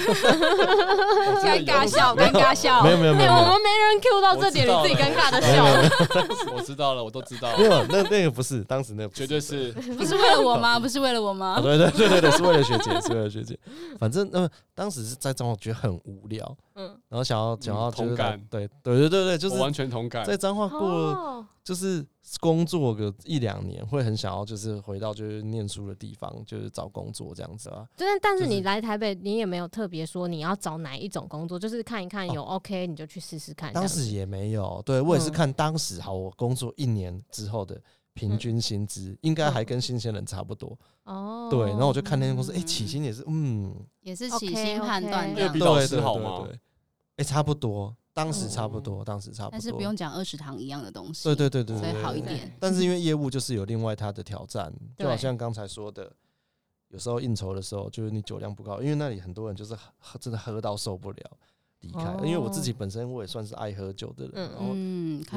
尴尬笑，尴尬笑，
没有没有没有，
我们没人 Q 到这点，你自己尴尬的笑。
我知道了，我都知道。
没有，那那个不是，当时那
绝对是，
不是为了我吗？不是为了我吗？
对对对对对，是为了学姐，是为了学姐。反正那么当时是在彰化，觉得很无聊，嗯，然后想要想要
同感，
对对对对对，就是
完全同感，
在彰化过，就是。工作个一两年，会很想要就是回到就是念书的地方，就是找工作这样子啊。
就是，但是你来台北，你也没有特别说你要找哪一种工作，就是看一看有 OK，你就去试试看。
当时也没有，对我也是看当时好，我工作一年之后的平均薪资，应该还跟新鲜人差不多。哦，对，然后我就看那间公司，哎，起薪也是，嗯，
也是起薪判断的，
因为比老师好吗？
哎，差不多。当时差不多，当时差不多，
但是不用讲二十堂一样的东西，
对对对对，
所以好一点。
但是因为业务就是有另外它的挑战，就好像刚才说的，有时候应酬的时候，就是你酒量不高，因为那里很多人就是喝，真的喝到受不了。离开，因为我自己本身我也算是爱喝酒的人，然后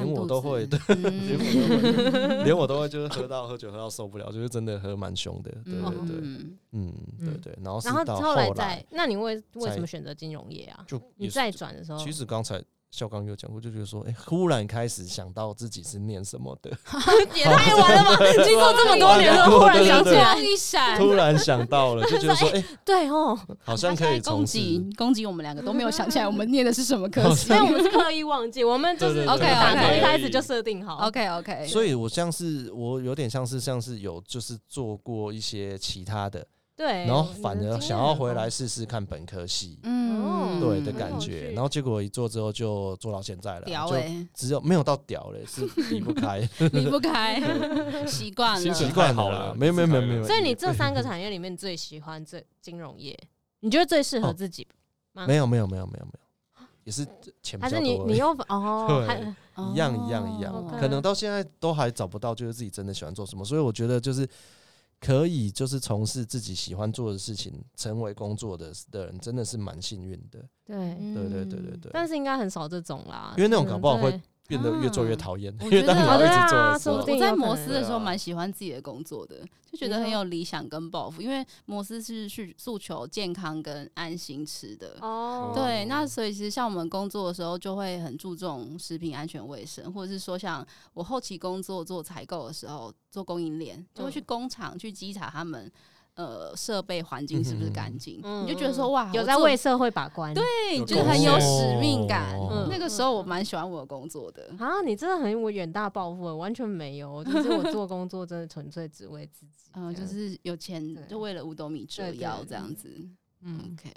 连我都会，对，连我都会，连我都会就是喝到喝酒喝到受不了，就是真的喝蛮凶的，对对对，嗯，对对。然后然后后来在，
那你为为什么选择金融业啊？就你再转的时候，
其实刚才。校刚有讲过，就觉得说，哎，忽然开始想到自己是念什么的，
也太晚了吧？经过这么多年了，忽然想起来。一闪，
突然想到了，就觉得说，哎，
对哦，
好像可以
攻击攻击我们两个都没有想起来，我们念的是什么科系？
因为我们是刻意忘记，我们就是 OK OK，一开始就设定好。
OK OK。
所以我像是我有点像是像是有就是做过一些其他的。
对，
然后反而想要回来试试看本科系，嗯，对的感觉。然后结果一做之后就做到现在了，就只有没有到屌嘞，是离不开，
离不开，习惯了，
习惯好了，没有没有没有没有。
所以你这三个产业里面最喜欢这金融业，你觉得最适合自己
吗？没有没有没有没有没有，也是钱。还是
你你又哦，
一样一样一样，可能到现在都还找不到，就是自己真的喜欢做什么。所以我觉得就是。可以就是从事自己喜欢做的事情，成为工作的的人，真的是蛮幸运的。
对，
对对对对对。
但是应该很少这种啦，
因为那种搞不好会。变得越做越讨厌，
啊、
因为当你要一直做的时候，
我在摩斯的时候蛮喜欢自己的工作的，就觉得很有理想跟抱负。因为摩斯是去诉求健康跟安心吃的哦，对。那所以其实像我们工作的时候，就会很注重食品安全卫生，或者是说像我后期工作做采购的时候，做供应链，就会去工厂去稽查他们。呃，设备环境是不是干净？嗯、你就觉得说哇，
有在为社会把关，
对，就是很有使命感。嗯、那个时候我蛮喜欢我的工作的
啊，你真的很我远大抱负，完全没有，就是我做工作真的纯粹只为自己，
嗯，就是有钱就为了五斗米折腰这样子。嗯，OK，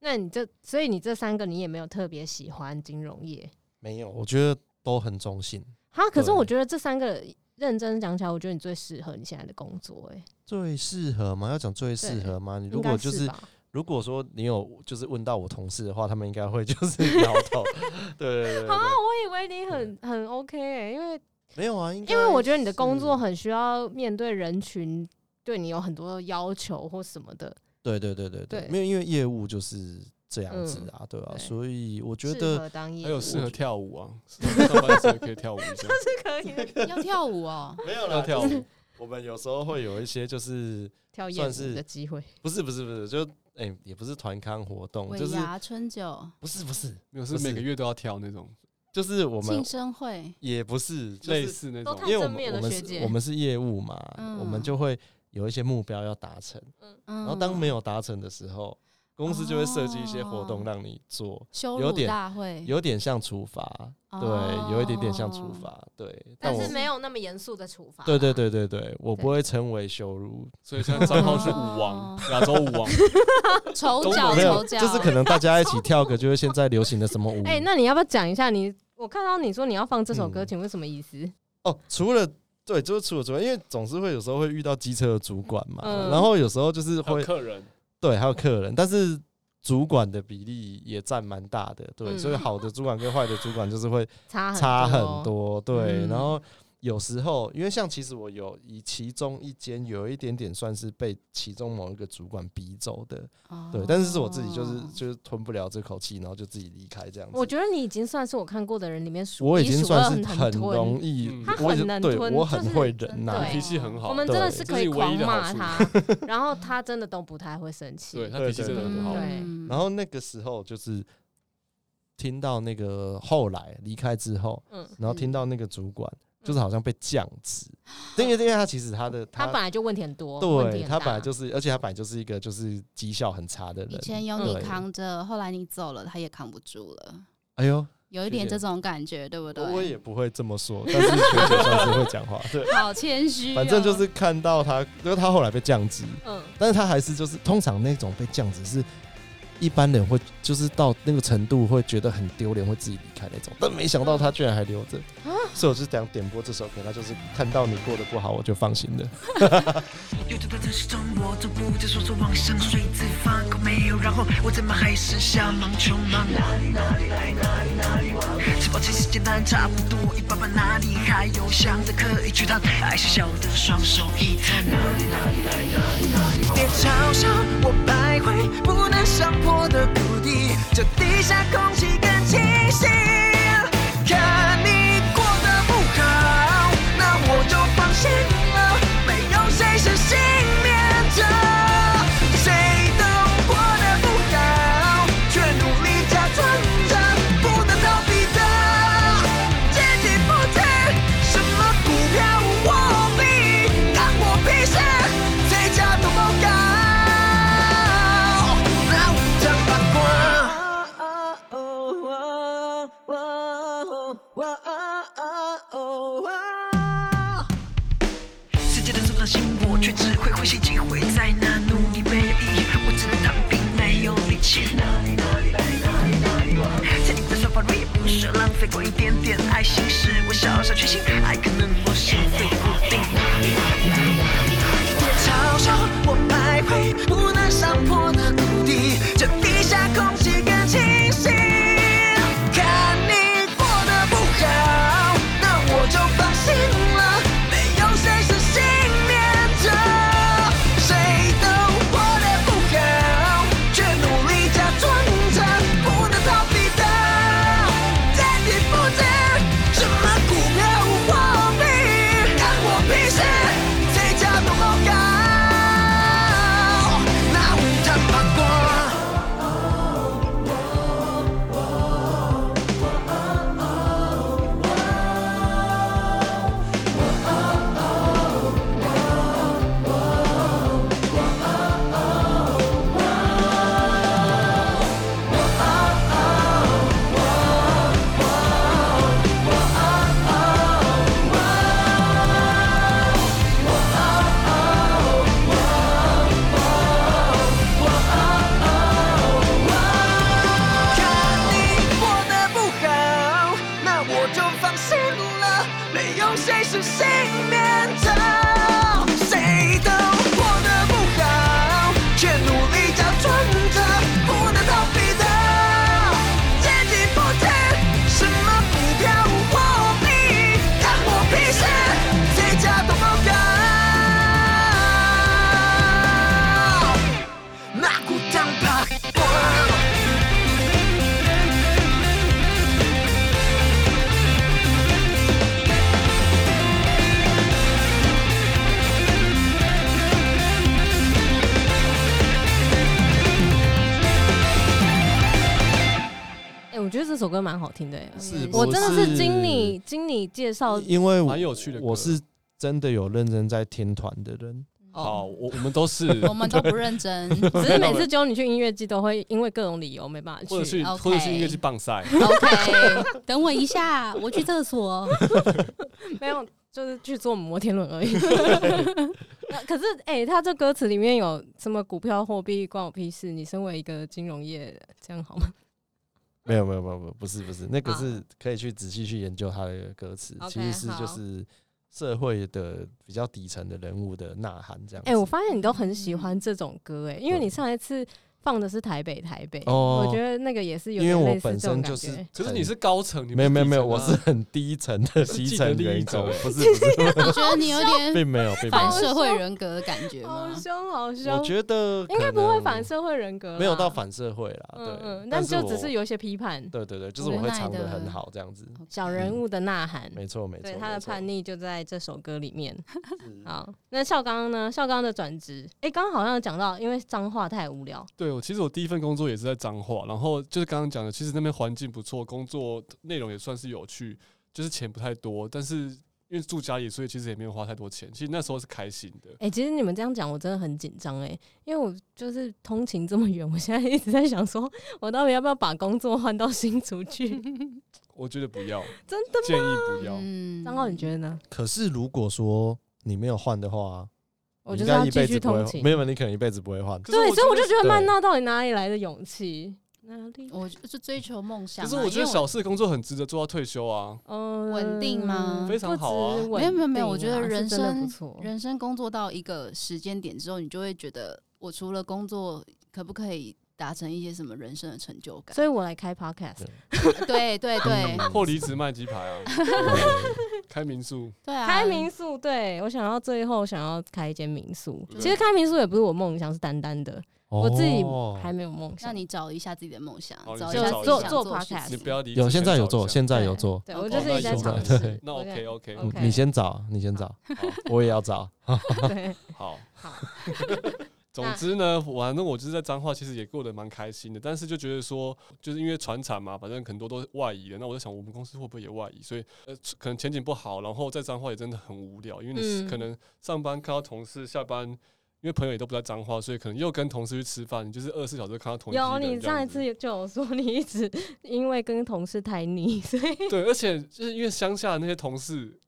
那你这所以你这三个你也没有特别喜欢金融业？
没有，我觉得都很中性。
哈，可是我觉得这三个。认真讲起来，我觉得你最适合你现在的工作，哎，
最适合吗？要讲最适合吗？你如果就是如果说你有就是问到我同事的话，他们应该会就是 摇头。对对对。
啊，我以为你很很 OK 哎，因为
没有啊，
因为我觉得你的工作很需要面对人群，对你有很多要求或什么的。
对对对对对，没有，因为业务就是。这样子啊，对吧？所以我觉得
还有适合跳舞啊，上 班时可以跳舞一下，
是可以
要跳舞哦。
没有了跳舞，我们有时候会有一些就是
算是的机会，
不是不是不是，就哎也不是团康活动，就是
春酒，
不是不是，
没有是每个月都要跳那种，
就是我们
庆生会
也不是
类似那种，
因为我们我们是我们是业务嘛，我们就会有一些目标要达成，然后当没有达成的时候。公司就会设计一些活动让你做，有点有点像处罚，对，有一点点像处罚，对，
但是没有那么严肃的处罚。
对对对对对，我不会称为羞辱，
所以现在账号是舞王，亚洲舞王，
丑角丑角，
就是可能大家一起跳个，就是现在流行的什么舞。
哎，那你要不要讲一下？你我看到你说你要放这首歌，请问什么意思？
哦，除了对，就是除了除了，因为总是会有时候会遇到机车的主管嘛，然后有时候就是会
客人。
对，还有客人，但是主管的比例也占蛮大的，对，嗯、所以好的主管跟坏的主管就是会差很多，对，嗯、然后。有时候，因为像其实我有以其中一间有一点点算是被其中某一个主管逼走的，哦、对，但是是我自己就是就是吞不了这口气，然后就自己离开这样子。
我觉得你已经算是我看过的人里面数，
我已经算是很容易，嗯、他很能吞，对我很会忍耐，
就是、脾气很好。
我们真的是可以狂骂他，然后他真的都不太会生气。
对他脾气真的很好。
对，
然后那个时候就是听到那个后来离开之后，嗯，然后听到那个主管。就是好像被降职，因为因为他其实他的
他本来就问题很多，
对，他本来就是，而且他本来就是一个就是绩效很差的人。以
前有你扛着，后来你走了，他也扛不住了。
哎呦，
有一点这种感觉，对不对？
我也不会这么说，但是学姐算是会讲话，对，
好谦虚。
反正就是看到他，因为他后来被降职，嗯，但是他还是就是通常那种被降职是。一般人会就是到那个程度会觉得很丢脸，会自己离开那种，但没想到他居然还留着，啊、所以我就想点播这首歌，他就是看到你过得不好，我就放心了。有着短暂失踪，我总不再说说妄想，睡姿放空没有，然后我怎么还是瞎忙穷忙？哪里哪里来哪里哪里往？吃饱其实简单差不多，一哪里还有想着可以去趟，爱笑笑的双手一摊。哪里哪里来哪里哪里往？别嘲笑我徘徊，不能上。我的谷底，这地下空气更清新。看你过得不好，那我就放心
首歌蛮好听的，哎，
是
我真的是
不
经你经你介绍，
因为我
蛮有趣的歌
我是真的有认真在听团的人，
好，我我们都是，
我们都不认真，
只是每次揪你去音乐季都会因为各种理由没办法去。
或者去或者去音乐季棒赛，
OK，等我一下，我去厕所。
没有，就是去坐摩天轮而已。那可是，哎、欸，他这歌词里面有什么股票、货币，关我屁事？你身为一个金融业，这样好吗？
没有没有没有没有，不是不是，那个是可以去仔细去研究他的歌
词，
其实是就是社会的比较底层的人物的呐喊这样子。
哎、欸，我发现你都很喜欢这种歌、欸，哎，因为你上一次。放的是台北台北，
哦。
我觉得那个也是有
因为我
点类似
本身就
这种感觉。
是
可是你是高层，你不
没有没有没有，我是很低层的基层人种，不是不是，
我觉得你有点
并没有
反，社会人格的感觉
好？凶好凶，
我觉得
应该不会反，社会人格，
没有到反社会啦，
嗯
对，
嗯，但就只是有一些批判。
对对对，就是我会唱得很好这样子，
小人物的呐喊，
没错没错，
对他的叛逆就在这首歌里面。好，那孝刚呢？孝刚的转职，哎，刚刚好像讲到，因为脏话太无聊，
对，我其实我第一份工作也是在彰化，然后就是刚刚讲的，其实那边环境不错，工作内容也算是有趣，就是钱不太多，但是因为住家里，所以其实也没有花太多钱。其实那时候是开心的。
哎、欸，其实你们这样讲，我真的很紧张哎，因为我就是通勤这么远，我现在一直在想说，我到底要不要把工作换到新竹去？
我觉得不要，
真的吗？
建议不要。
嗯，
张浩，你觉得呢？
可是如果说你没有换的话，
我就是要
你应该一
继续
辈子不会
通勤。
没有，你可能一辈子不会换。
对，所以我就觉得
对
曼娜到底哪里来的勇气？哪里？
我就是追求梦想啊。
可是我觉得小事工作很值得做到退休啊。
嗯，
稳定吗
非常好啊
没有没有没有，我觉得人生。人生工作到一个时间点之后，你就会觉得，我除了工作，可不可以达成一些什么人生的成就感？
所以我来开 podcast，
对 对对
或离职卖鸡排啊 开民宿。
对啊，
开民宿。对我想要最后想要开一间民宿。其实开民宿也不是我梦想，是单单的。我自己
哦
还没有梦想。
那你找一下自己的梦想找一
下
做 podcast
你不要
有现在有做，现在有做。
对
哦
我就是一直在
那
尝
对
试。
那 OK
OK，OK
你先找，你先找，我也要找。
对，
好。
好。
总之呢，反正我就是在彰化，其实也过得蛮开心的。但是就觉得说，就是因为传产嘛，反正很多都是外移的。那我在想，我们公司会不会也外移？所以呃，可能前景不好。然后在彰化也真的很无聊，因为你
嗯
可能上班看到同事，下班因为朋友也都不在彰化，所以可能又跟同事去吃饭，你就是二十四小时看到同事
有你上一次就有说，你一直 因为跟同事太腻，所以
对，而且就是因为乡下的那些同事。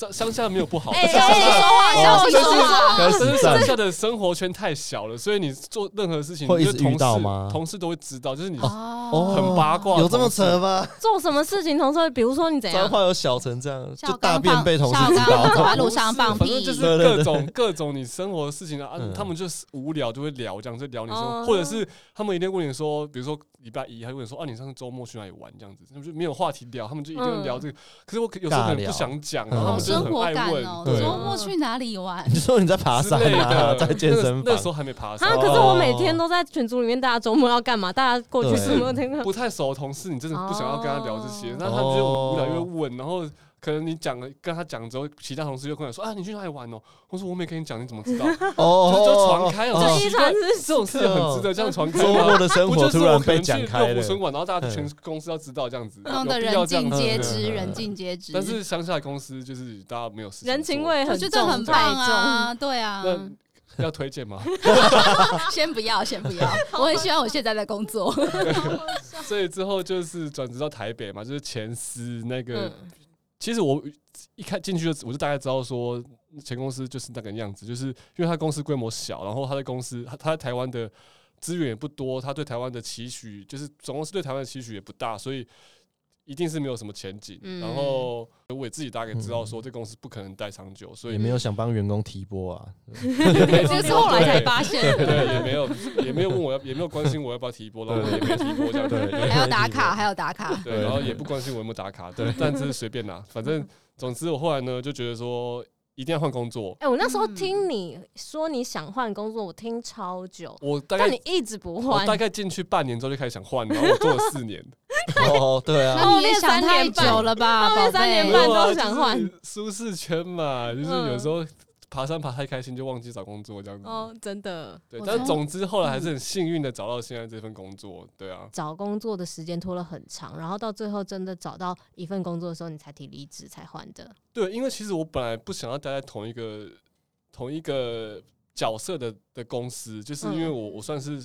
乡乡下没有不好，乡下
哎哎
小心
但是
说话
开
但是乡下的生活圈太小了，所以你做任何事情，
会一直
就是同
遇到
事
吗
同事都会知道，就是你
哦
很八卦
有
这么
扯吗？
做什么事情，同事会，比如说你怎样，
彰化有小成这
样，
就大便被同事知道。
走在路上放屁，
反正就是各种各种你生活的事情啊，他们就是无聊就会聊这样，就聊你生
哦
活，或者是他们一定问你说，比如说礼拜一，他就问你说啊，你上次周末去哪里玩这样子，他们就没有话题聊，他们就一定会聊这个。可是我有时候可能不想讲，然后他
们
很爱问，
感哦。
对
周末去哪里玩？
你说你在爬山啊，
的。
在健身房
那时，候还没爬山
啊，，可是我每天都在群组里面，大家周末要干嘛？大家过去
对
什么？
不太熟的同事，你真的不想要跟他聊这些
哦，
那他们就无聊又会问，然后可能你讲了跟他讲之后，其他同事就跟我说啊，你去哪里玩哦？我说我没跟你讲，你怎么知道？
哦
就就传开了，
哦
就奇怪
一传十
这种事情很值得这样传开
周
吗
末的生活突然被讲开了。
六福村玩，然后大家全公司要知道这样子，
弄得
有必要
人尽皆知，
嗯
人尽皆知。
但是乡下的公司就是大家没有事
人情味
我
很重，
觉得很棒啊，对啊。
那要推荐吗？
先不要，先不要，我很喜欢我现在的工作。
所以之后就是转职到台北嘛，就是前司那
个。
其实我一看进去就我就大概知道说前公司就是那个样子，就是因为他公司规模小，然后他的公司他他在台湾的资源也不多，他对台湾的期许就是总公司对台湾的期许也不大，所以一定是没有什么前景。
嗯
然后我也自己大概知道说，这公司不可能待长久，所以
也没有想帮员工提拨啊。
这是后来才发现的，
对，也没有也没有问我要，也没有关心我要不要提拨，然后我也没有提拨这样子。
对
对
还要打卡，还要打卡。
对，然后也不关心我有没有打卡，对，但这是随便拿，反正总之我后来呢就觉得说一定要换工作。
哎、我那时候听你说你想换工作，我听超久，
我大概
但你一直不
我
换。
大概进去半年之后就开始想换，然后我做了四年，
哦，对啊，
那你也想太久了吧，宝
后面三年半？都想换
就是舒适圈嘛，就是有时候爬山爬太开心就忘记找工作这样子。
哦，真的，
对，
但是总之后来还是很幸运的找到现在这份工作。对啊，
找工作的时间拖了很长，然后到最后真的找到一份工作的时候，你才提离职才换的。
对，因为其实我本来不想要待在同一个同一个角色的的公司，就是因为我我算是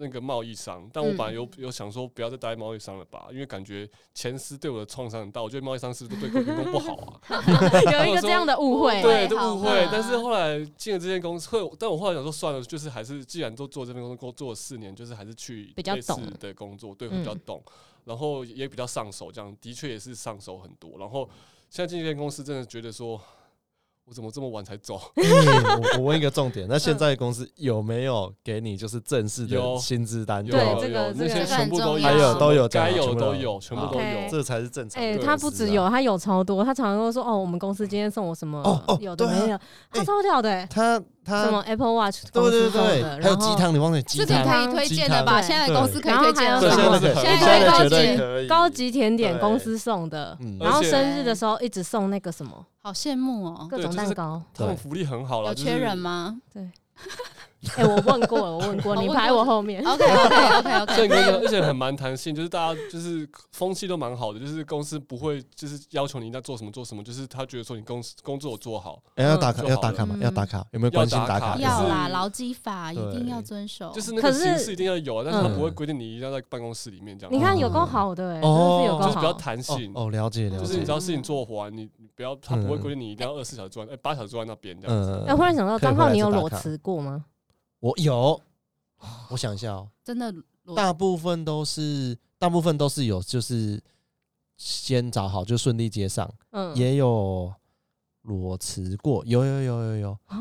那个贸易商，但我本来有有想说不要再待贸易商了吧，因为感觉前司对我的创伤很大，我觉得贸易商是不是都对员工不好啊？
有一个这样的
误
会，
对，误
会。
但是后来进了这间公司，会，但我后来想说算了，就是还是既然都做这份工作，做了四年，就是还是去
比较懂
的工作，对，会比较懂，然后也比较上手，这样的确也是上手很多。然后现在进这间公司，真的觉得说。我怎么这么晚才走？
欸 我我问一个重点，那现在公司有没有给你就是正式的薪资单？
有
对
有有那
这个这个
些全部都有，
还有
都有
该有的
全部都有
都有，全部都有。
这才是正常的
哎。他不只有，他有超多，他常常都说哦，我们公司今天送我什么，
哦哦
有的没有，他超屌的、欸，
他他
什么 Apple Watch
对
公司
对对，
送的，
还有鸡汤，你忘了鸡
这个
汤
可以推荐的吧？现在公司可以推荐
然后
对，现在
高
级。
高级甜
点
公司送的，
嗯
然
后
生日的时候一直送那个什么
好羡慕哦。
各
种
蛋糕。
这种福利很好了，
有缺人吗
哎、我问过了，我问过，
哦
你排我后面。
？OK OK OK
所以
OK。
所以而且很蛮弹性，就是大家就是风气都蛮好的，就是公司不会就是要求你一定要做什么做什么，就是他觉得说你公司工作有做好，
哎，要打卡，
嗯
要打卡吗？
嗯
要打卡，有没有关心打卡？
要
啦，
就是
劳基法一定要遵守。
就是那
可是
个形式一定要有啊，但是他
嗯
不会规定你一定要在办公室里面这样。
你看有够好的、欸，真的
哦
是有够
就是比
较。
弹性，
哦，了解了解
就是你只。要事情做完，你你不要他不会规定你一定要二十四小时坐在，哎，八小时坐在那边这样子。
嗯
哎、忽然想到，张浩，你有裸辞过吗？
我有，我想一下哦，
真的裸
大部分都是大部分都是有，就是先找好就顺利接上，
嗯，
也有裸辞过，有有有有有，
啊，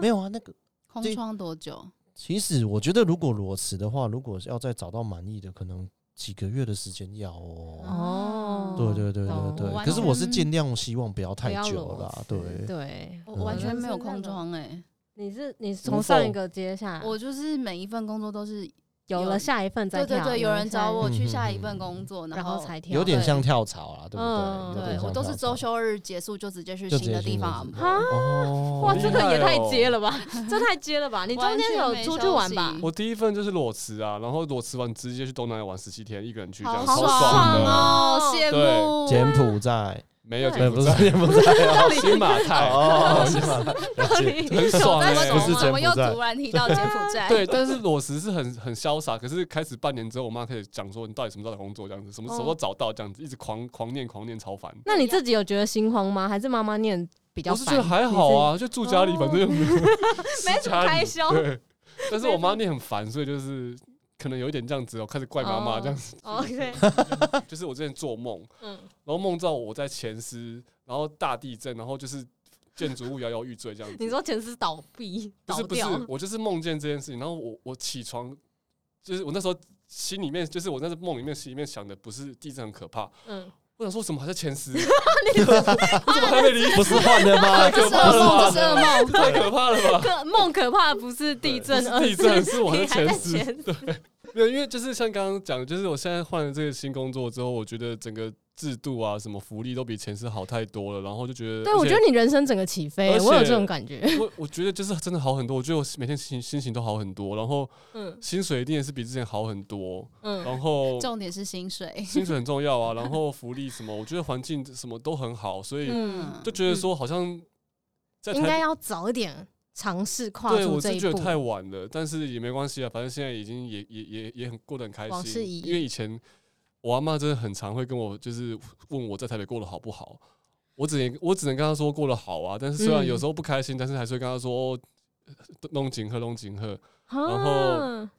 没有啊？那个
空窗多久？
其实我觉得，如果裸辞的话，如果要再找到满意的，可能几个月的时间要哦。
哦，
对对对对
懂
对，完
可是我是
全
尽量希望不要太
不要
久
裸
啦，
辞
对。
对，
我完全没有空窗哎，
你是你从上一个接下来，
我就是每一份工作都是
有了下一份再跳，
对对对，有人找我
嗯
去下一份工作，
然
后
后才跳，
有
点
像跳槽啦，对不
嗯
对？有
对我都是周休日结束就直接去新的地方安排。
哈
哦，
哇，这个也太接了吧，这太接了吧？你中间有出去玩吧？
我第一份就是裸辞啊，然后裸辞完直接去东南亚玩十七天，一个人去这样，
好。爽哦，羡
对
慕。
柬埔寨，
没有
不是
柬埔寨，
柬埔寨哦，
新马泰。
哦，新马泰。
很爽欸
怎么
不是柬埔
怎么又
寨
突然提到柬埔寨？
对，但是裸辞是很很潇洒。可是开始半年之后，我妈开始讲说，你到底什么时候找工作这样子，什么时候找到这样子，一直狂狂念狂念，超烦。
那你自己有觉得心慌吗？还是妈妈念比较烦？
我是觉得还好啊，就住家里，反正又
没什么开销
对，但是我妈念很烦，所以就是可能有一点这样子，哦开始怪妈妈这样子。
哦？OK，
就是我之前做梦，
嗯，
然后梦到我在前司，然后大地震，然后就是建筑物摇摇欲坠这样子。
你说前司倒闭倒
不是不是，，我就是梦见这件事情，然后我我起床，就是我那时候心里面，就是我那时候梦里面心里面想的不是地震很可怕，
嗯，
我想说什么还在前十，你 怎么还没离？
不是换的吗？
可
是噩梦，
怕了吧
这是噩梦。
太可怕了吧！
可梦可怕不是地震，
地震是我
在
前
十。对，
没有，因为就是像刚刚讲的，就是我现在换了这个新工作之后，我觉得整个制度啊，什么福利都比前世好太多了，然后就觉得，
对我觉得你人生整个起
飞，
我有这种感觉，
我我觉得就是真的好很多，我觉得我每天心心情都好很多，然后
嗯。
薪水一定也是比之前好很多，
嗯，
然后
重点是薪水。
薪水很重要啊，然后福利什么，我觉得环境什么都很好，所以
嗯，
就觉得说好像在
应
该
要早一点尝试跨
对我
出这一步，
是觉得太晚了，但是也没关系啊，反正现在已经也也也也很过得很开心，因为以前我阿妈真的很常会跟我就是问我在台北过得好不好，我只能我只能跟她说过得好啊，但是虽然有时候不开心，但是还是会跟她说哦，弄景喝弄景喝，然后
啊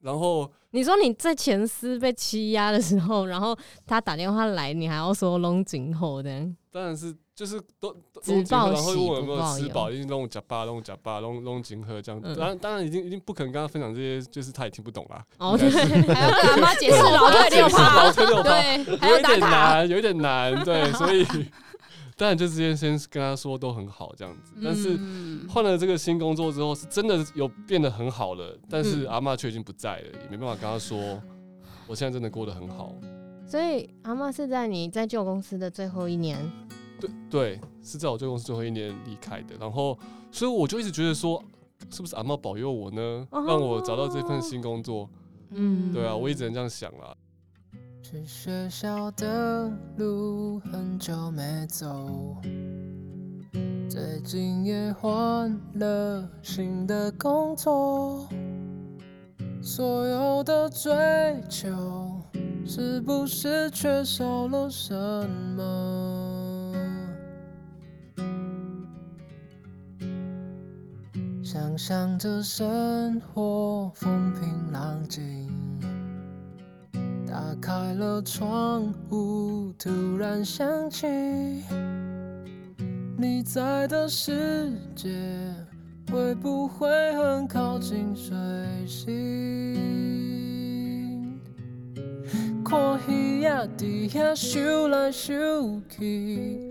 然后。
你说你在前司被欺压的时候，然后他打电话来，你还要说弄景后的？
当然是就是都
只报喜
然后问我有没有吃饱，
不
一定拢呷饱，拢呷饱，拢拢紧喝这样。当然当然已经已经不可能跟他分享这些，就是他也听不懂啦。
哦对，
还要跟阿妈解释老退六趴，对，还要打卡，
有点难，对，所以。当然，就直接先跟他说都很好这样子，但是换了这个新工作之后，是真的有变得很好了。但是阿妈却已经不在了，也没办法跟他说，我现在真的过得很好。
所以阿妈是在你在旧公司的最后一年，
对对，是在我旧公司最后一年离开的。然后，所以我就一直觉得说，是不是阿妈保佑我呢，让我找到这份新工作？嗯，对啊，我一直这样想啦。
去学校的路很久没走，最近也换了新的工作，所有的追求是不是缺少了什么？想象着生活风平浪静。打开了窗户，突然想起你在的世界，会不会很靠近水星？看鱼仔在遐游来游去，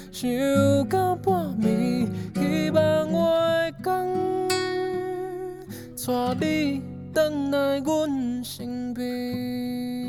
想到半暝，希望我的工。带你回来阮身边。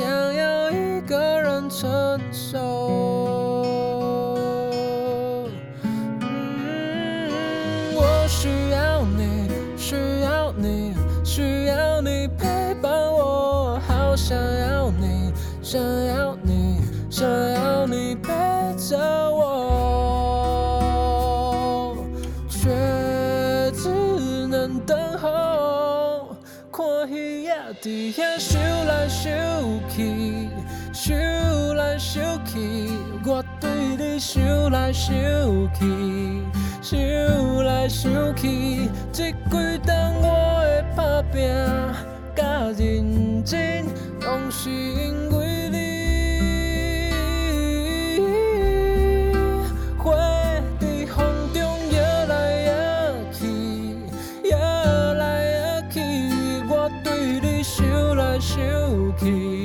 想要一个人承受。嗯，我需要你，需要你，需要你陪伴我，好想要你，想要你，想要你陪着我，却只能等候。看鱼仔在遐去，我对你想来想去，想来想去，这几冬我的打拼甲认真，拢是因为你。花在风中摇来摇去，摇来摇去，我对你想来想去。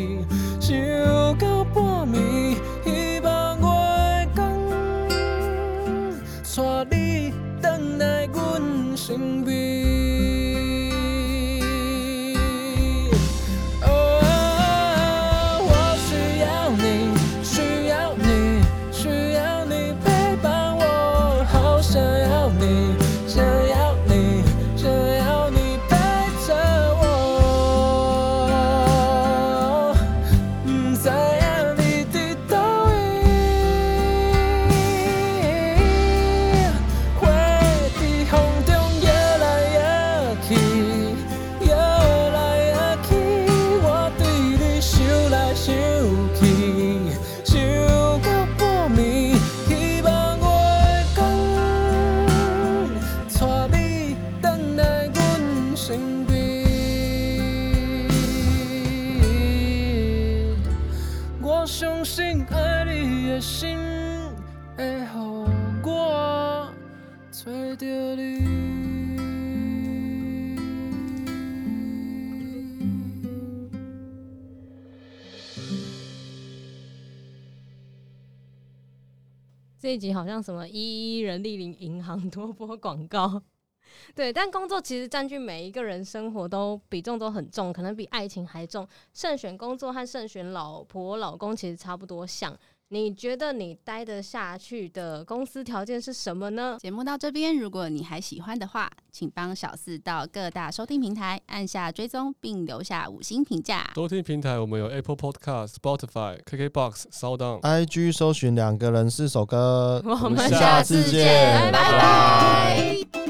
这一集好像什么一一人力银银行多播广告，对，但工作其实占据每一个人生活都比重都很重，可能比爱情还重。慎选工作和慎选老婆老公其实差不多像。你觉得你待得下去的公司条件是什么呢？
节目到这边，如果你还喜欢的话，请帮小四到各大收听平台按下追踪，并留下五星评价。
收听平台我们有 Apple Podcast、Spotify、KKBox、SoundOn、
IG 搜寻两个人四首歌。
我们下次见，拜拜。拜拜。